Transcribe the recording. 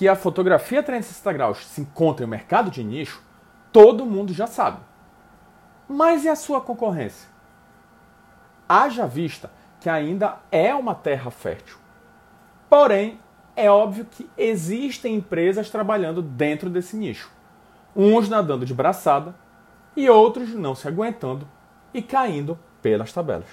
que a fotografia 360 graus se encontra em um mercado de nicho, todo mundo já sabe. Mas e a sua concorrência? Haja vista que ainda é uma terra fértil. Porém, é óbvio que existem empresas trabalhando dentro desse nicho. Uns nadando de braçada e outros não se aguentando e caindo pelas tabelas.